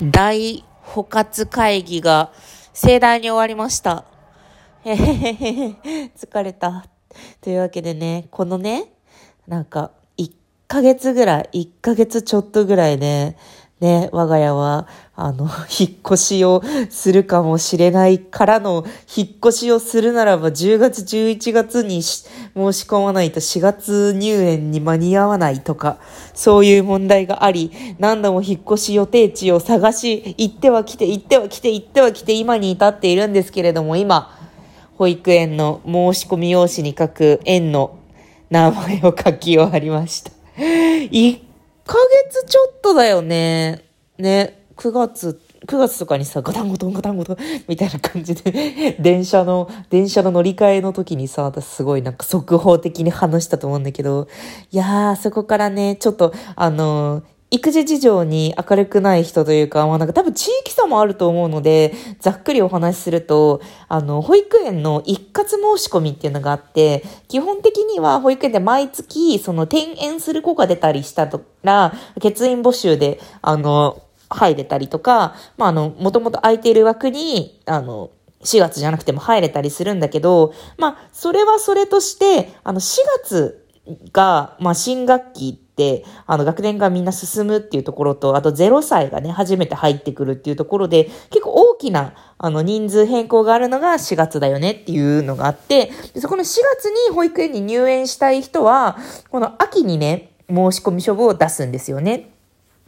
大補活会議が盛大に終わりました。へへへへ、疲れた。というわけでね、このね、なんか、1ヶ月ぐらい、1ヶ月ちょっとぐらいね、ね、我が家は、あの、引っ越しをするかもしれないからの、引っ越しをするならば10月、11月に申し込まないと4月入園に間に合わないとか、そういう問題があり、何度も引っ越し予定地を探し、行っては来て、行っては来て、行っては来て、今に至っているんですけれども、今、保育園の申し込み用紙に書く園の名前を書き終わりました。ヶ月ちょっとだよね。ね、9月、9月とかにさ、ガタンゴトンガタンゴトンみたいな感じで、電車の、電車の乗り換えの時にさ、私すごいなんか速報的に話したと思うんだけど、いやー、そこからね、ちょっと、あのー育児事情に明るくない人というか、まあなんか多分地域差もあると思うので、ざっくりお話しすると、あの、保育園の一括申し込みっていうのがあって、基本的には保育園で毎月、その転園する子が出たりしたら、欠員募集で、あの、入れたりとか、まああの、もともと空いている枠に、あの、4月じゃなくても入れたりするんだけど、まあ、それはそれとして、あの、4月が、まあ、新学期、あの、学年がみんな進むっていうところと、あと0歳がね、初めて入ってくるっていうところで、結構大きな、あの、人数変更があるのが4月だよねっていうのがあって、そこの4月に保育園に入園したい人は、この秋にね、申し込み書を出すんですよね。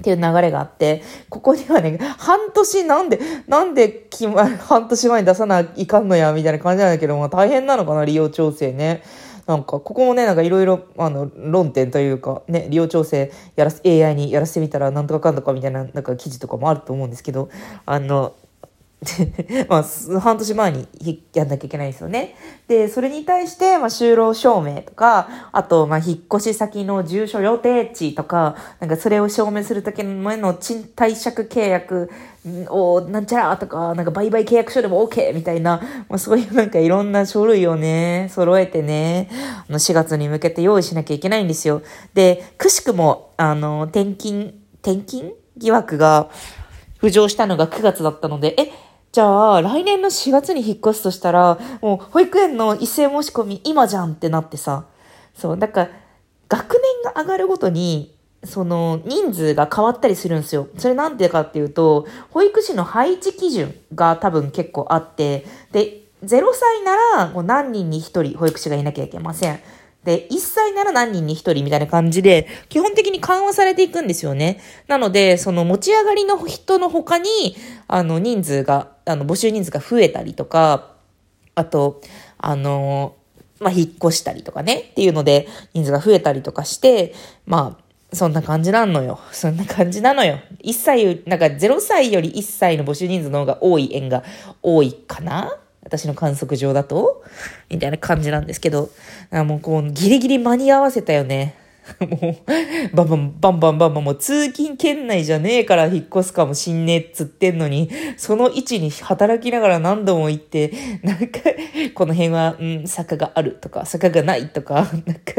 っていう流れがあって、ここにはね、半年なんで、なんで決ま、半年前に出さないかんのや、みたいな感じなんだけども、大変なのかな、利用調整ね。なんか、ここもね、なんかいろいろ、あの、論点というか、ね、利用調整やらせ、AI にやらせてみたらなんとかかんとかみたいな、なんか記事とかもあると思うんですけど、あの、まあ、半年前にやんなきゃいけないですよね。で、それに対して、まあ、就労証明とか、あと、まあ、引っ越し先の住所予定地とか、なんかそれを証明するときの賃貸借契約を、なんちゃらとか、なんか売買契約書でも OK みたいな、まあ、そういうなんかいろんな書類をね、揃えてね、あの、4月に向けて用意しなきゃいけないんですよ。で、くしくも、あの、転勤、転勤疑惑が浮上したのが9月だったので、え、じゃあ、来年の4月に引っ越すとしたら、もう保育園の一斉申し込み今じゃんってなってさ、そう、だから、学年が上がるごとに、その人数が変わったりするんですよ。それなんでかっていうと、保育士の配置基準が多分結構あって、で、0歳ならもう何人に1人保育士がいなきゃいけません。で、1歳なら何人に1人みたいな感じで、基本的に緩和されていくんですよね。なので、その持ち上がりの人の他に、あの、人数が、あの、募集人数が増えたりとか、あと、あの、まあ、引っ越したりとかね、っていうので、人数が増えたりとかして、まあ、そんな感じなのよ。そんな感じなのよ。1歳、なんか0歳より1歳の募集人数の方が多い園が多いかな私の観測上だと？みたいな感じなんですけど、あもうこう、ギリギリ間に合わせたよね。もう、バンバン、バンバンバンバン、もう通勤圏内じゃねえから引っ越すかもしんねえっつってんのに、その位置に働きながら何度も行って、なんか、この辺は、うん、坂があるとか、坂がないとか、なんか、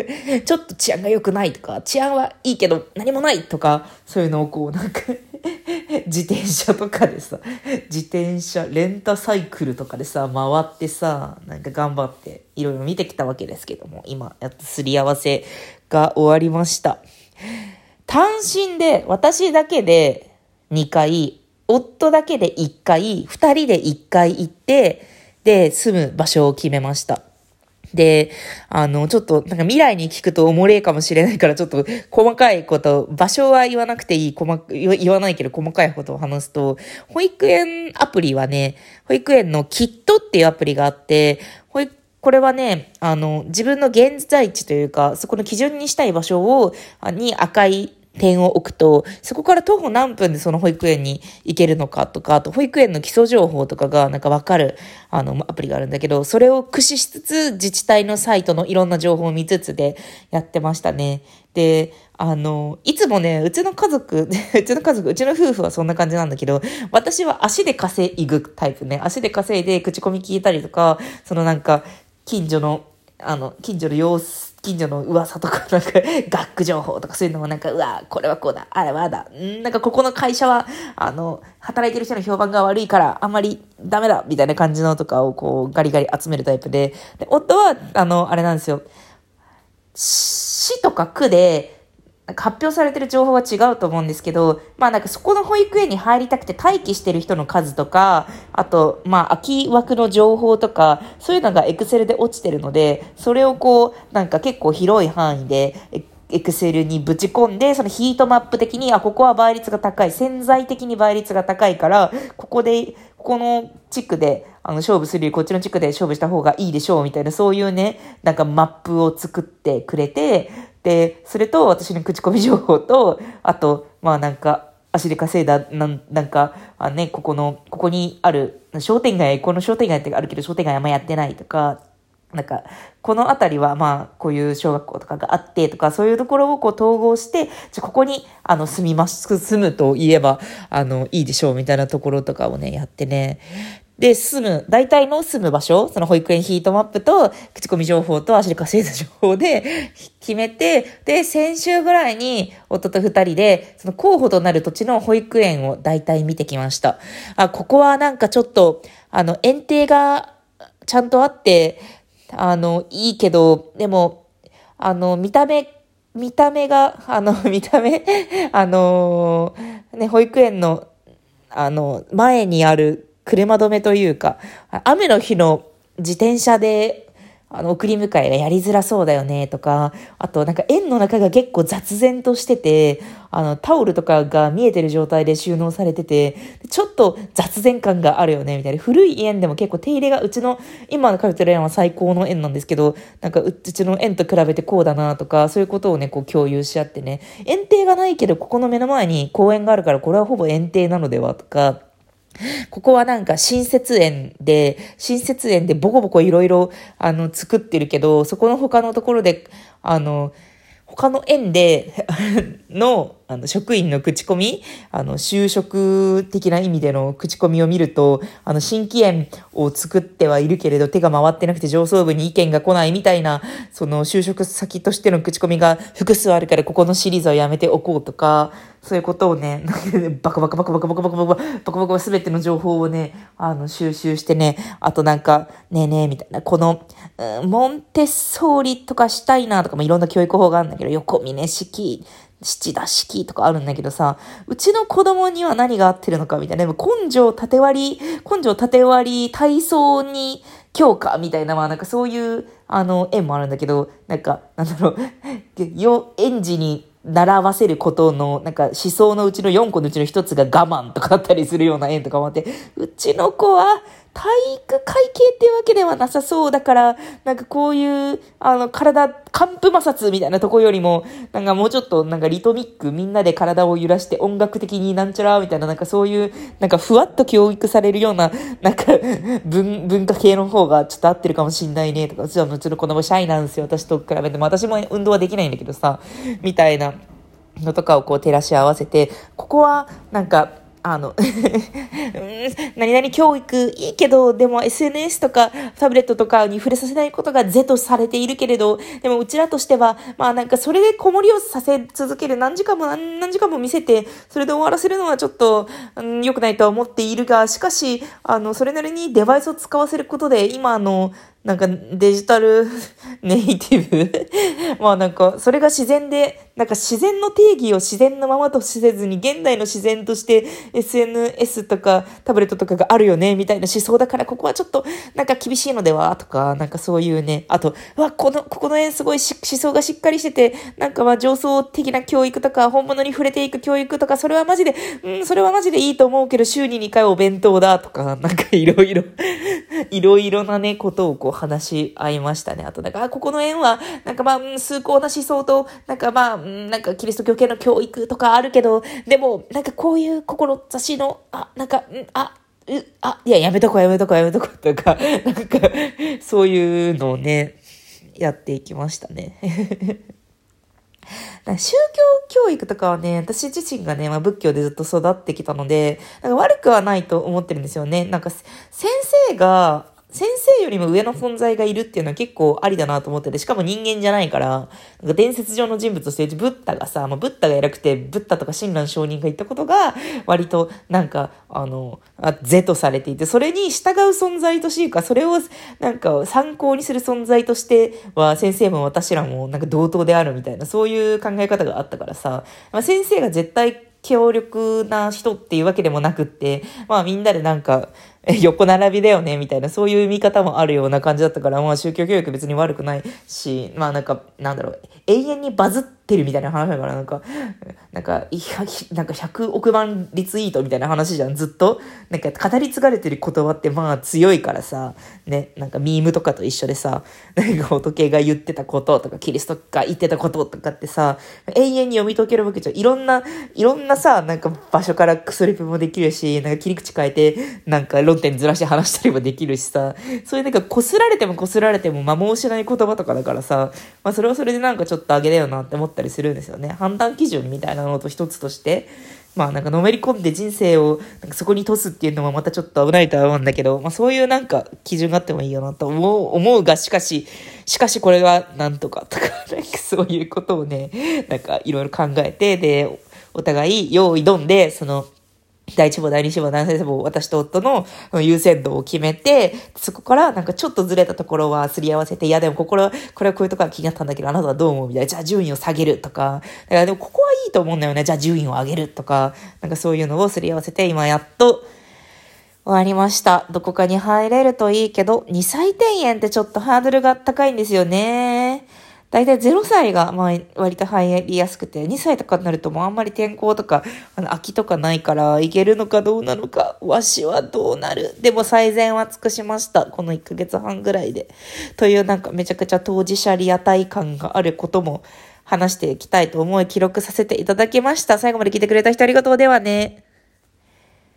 ちょっと治安が良くないとか、治安はいいけど何もないとか、そういうのをこう、なんか 自転車とかでさ、自転車、レンタサイクルとかでさ、回ってさ、なんか頑張っていろいろ見てきたわけですけども、今やっとすり合わせが終わりました。単身で、私だけで2回、夫だけで1回、2人で1回行って、で、住む場所を決めました。で、あの、ちょっと、なんか未来に聞くとおもれえかもしれないから、ちょっと細かいこと、場所は言わなくていい、細言わないけど細かいことを話すと、保育園アプリはね、保育園のキットっていうアプリがあって、保育これはね、あの、自分の現在地というか、そこの基準にしたい場所を、に赤い点を置くと、そこから徒歩何分でその保育園に行けるのかとか、あと保育園の基礎情報とかがなんかわかる、あの、アプリがあるんだけど、それを駆使しつつ、自治体のサイトのいろんな情報を見つつでやってましたね。で、あの、いつもね、うちの家族、うちの家族、うちの夫婦はそんな感じなんだけど、私は足で稼ぐタイプね。足で稼いで口コミ聞いたりとか、そのなんか、近所の、あの、近所の様子、近所の噂とか、なんか、学区情報とかそういうのもなんか、うわ、これはこうだ、あれはだ、んなんかここの会社は、あの、働いてる人の評判が悪いから、あんまりダメだ、みたいな感じのとかをこう、ガリガリ集めるタイプで、で、夫は、あの、あれなんですよ。市とか区で、発表されてる情報は違うと思うんですけど、まあなんかそこの保育園に入りたくて待機してる人の数とか、あと、まあ空き枠の情報とか、そういうのがエクセルで落ちてるので、それをこう、なんか結構広い範囲で、エクセルにぶち込んで、そのヒートマップ的に、あ、ここは倍率が高い、潜在的に倍率が高いから、ここで、ここの地区で、あの、勝負するよりこっちの地区で勝負した方がいいでしょう、みたいな、そういうね、なんかマップを作ってくれて、で、それと私の口コミ情報と、あと、まあなんか、足で稼いだ、なん、なんか、あね、ここの、ここにある、商店街、この商店街ってあるけど商店街あんまやってないとか、なんか、この辺りは、まあ、こういう小学校とかがあってとか、そういうところをこう統合して、じゃここに、あの、住みます、住むと言えば、あの、いいでしょうみたいなところとかをね、やってね。で、住む、大体の住む場所、その保育園ヒートマップと、口コミ情報と足で稼いだ情報で決めて、で、先週ぐらいに夫と二人で、その候補となる土地の保育園を大体見てきました。あ、ここはなんかちょっと、あの、園庭がちゃんとあって、あの、いいけど、でも、あの、見た目、見た目が、あの、見た目、あの、ね、保育園の、あの、前にある車止めというか、雨の日の自転車であの、送り迎えがやりづらそうだよね、とか、あとなんか園の中が結構雑然としてて、あの、タオルとかが見えてる状態で収納されてて、ちょっと雑然感があるよね、みたいな。古い園でも結構手入れが、うちの、今の通ってる園は最高の園なんですけど、なんかうちの園と比べてこうだな、とか、そういうことをね、こう共有し合ってね、園庭がないけど、ここの目の前に公園があるから、これはほぼ園庭なのでは、とか、ここはなんか新設園で、新設園でボコボコいろいろ、あの、作ってるけど、そこの他のところで、あの、他の園で の、あの、職員の口コミ、あの、就職的な意味での口コミを見ると、あの、新規園を作ってはいるけれど、手が回ってなくて上層部に意見が来ないみたいな、その、就職先としての口コミが複数あるから、ここのシリーズはやめておこうとか、そういうことをね、バカバカバカバカバカバカバカバカバカバカすべての情報をね、あの、収集してね、あとなんか、ねえねえ、みたいな、この、うん、モンテッソーリとかしたいなとか、もいろんな教育法があるんだけど、横峰式、七田式とかあるんだけどさ、うちの子供には何が合ってるのかみたいな。でも根性縦割り、根性縦割り、体操に強化みたいな、まあなんかそういう、あの、縁もあるんだけど、なんか、なんだろう、よ、園児に習わせることの、なんか思想のうちの4個のうちの1つが我慢とかだったりするような縁とかもあって、うちの子は体育会系っていうわけではなさそうだから、なんかこういう、あの、体、寒風摩擦みたいなとこよりも、なんかもうちょっと、なんかリトミック、みんなで体を揺らして音楽的になんちゃらみたいな、なんかそういう、なんかふわっと教育されるような、なんか文、文化系の方がちょっと合ってるかもしんないね、とか、うちはもちろ子供シャイなんですよ、私と比べても。私も運動はできないんだけどさ、みたいなのとかをこう照らし合わせて、ここは、なんか、あの 何々教育いいけど、でも SNS とかタブレットとかに触れさせないことが是とされているけれど、でもうちらとしては、まあなんかそれで子守をさせ続ける何時間も何時間も見せて、それで終わらせるのはちょっと、良くないとは思っているが、しかし、あの、それなりにデバイスを使わせることで、今の、なんかデジタル ネイティブ？まあなんか、それが自然で、なんか自然の定義を自然のままとせずに、現代の自然として SNS とかタブレットとかがあるよね、みたいな思想だから、ここはちょっとなんか厳しいのでは？とか、なんかそういうね、あと、わ、この、ここの縁すごい思想がしっかりしてて、なんかまあ上層的な教育とか、本物に触れていく教育とか、それはマジで、うん、それはマジでいいと思うけど、週に2回お弁当だとか、なんかいろいろ いろいろなね、ことをこう話し合いましたね。あと、なんか、あ、ここの縁は、なんかまあ、崇高な思想と、なんかまあ、なんかキリスト教系の教育とかあるけど、でも、なんかこういう志の、あ、なんか、んあ、う、あ、いや、やめとこ、やめとこ、やめとこう、とか、なんか、そういうのをね、やっていきましたね。宗教教育とかはね、私自身がね、まあ、仏教でずっと育ってきたので、なんか悪くはないと思ってるんですよね。なんか先生が、先生よりも上の存在がいるっていうのは結構ありだなと思ってて、しかも人間じゃないから、なんか伝説上の人物としてブッダがさ、まあ、ブッダが偉くて、ブッダとか親鸞上人が言ったことが、割となんか、あの、あ是とされていて、それに従う存在としてか、それをなんか参考にする存在としては、先生も私らもなんか同等であるみたいな、そういう考え方があったからさ、まあ、先生が絶対強力な人っていうわけでもなくって、まあみんなでなんか、横並びだよね、みたいな、そういう見方もあるような感じだったから、まあ宗教教育別に悪くないし、まあなんか、なんだろう、永遠にバズってるみたいな話だから、なんか、なんか、なんか100億万リツイートみたいな話じゃん、ずっと。なんか語り継がれてる言葉ってまあ強いからさ、ね、なんかミームとかと一緒でさ、なんか仏が言ってたこととか、キリストが言ってたこととかってさ、永遠に読み解けるわけじゃん。いろんな、いろんなさ、なんか場所からクソリプもできるし、なんか切り口変えて、なんか論点ずらして話したりもできるしさ、そういうなんか擦られても擦られても摩耗しない言葉とかだからさ、まあそれはそれでなんかちょっとょっとあげだよなって思ったりするんですよね。判断基準みたいなのと一つとして、まあなんかのめり込んで人生をなんかそこに通すっていうのもまたちょっと危ないとは思うんだけど、まあそういうなんか基準があってもいいよなと思う、思うが、しかし、しかしこれはなんとかとか、なんかそういうことをね、なんかいろいろ考えて、で、お互い用意どんで、その、第一部、第二志望、第三志望、私と夫の優先度を決めて、そこからなんかちょっとずれたところはすり合わせて、いやでもここは、これはこういうところが気になったんだけど、あなたはどう思う？みたいな。じゃあ順位を下げるとか。だからでもここはいいと思うんだよね。じゃあ順位を上げるとか。なんかそういうのをすり合わせて、今やっと終わりました。どこかに入れるといいけど、2歳転園ってちょっとハードルが高いんですよね。大体0歳がまあ割と入りやすくて、2歳とかになるともうあんまり天候とか、あの、空きとかないから、行けるのかどうなのか、わしはどうなる。でも最善は尽くしました。この1ヶ月半ぐらいで。というなんかめちゃくちゃ当事者リアタイ感があることも話していきたいと思い記録させていただきました。最後まで聞いてくれた人ありがとうではね。